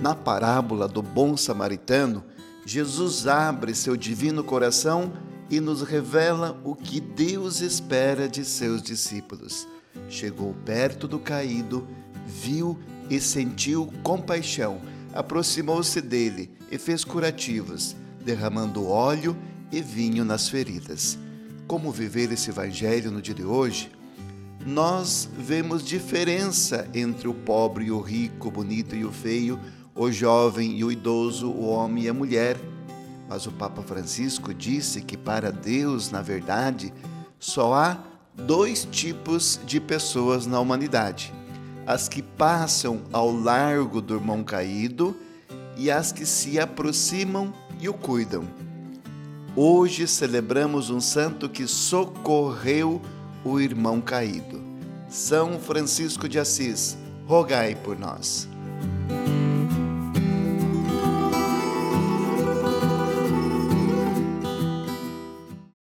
Na parábola do bom samaritano, Jesus abre seu divino coração e nos revela o que Deus espera de seus discípulos. Chegou perto do caído, viu e sentiu compaixão, aproximou-se dele e fez curativos, derramando óleo e vinho nas feridas. Como viver esse evangelho no dia de hoje? Nós vemos diferença entre o pobre e o rico, o bonito e o feio, o jovem e o idoso, o homem e a mulher. Mas o Papa Francisco disse que para Deus, na verdade, só há dois tipos de pessoas na humanidade: as que passam ao largo do irmão caído e as que se aproximam e o cuidam. Hoje celebramos um santo que socorreu o irmão caído. São Francisco de Assis, rogai por nós.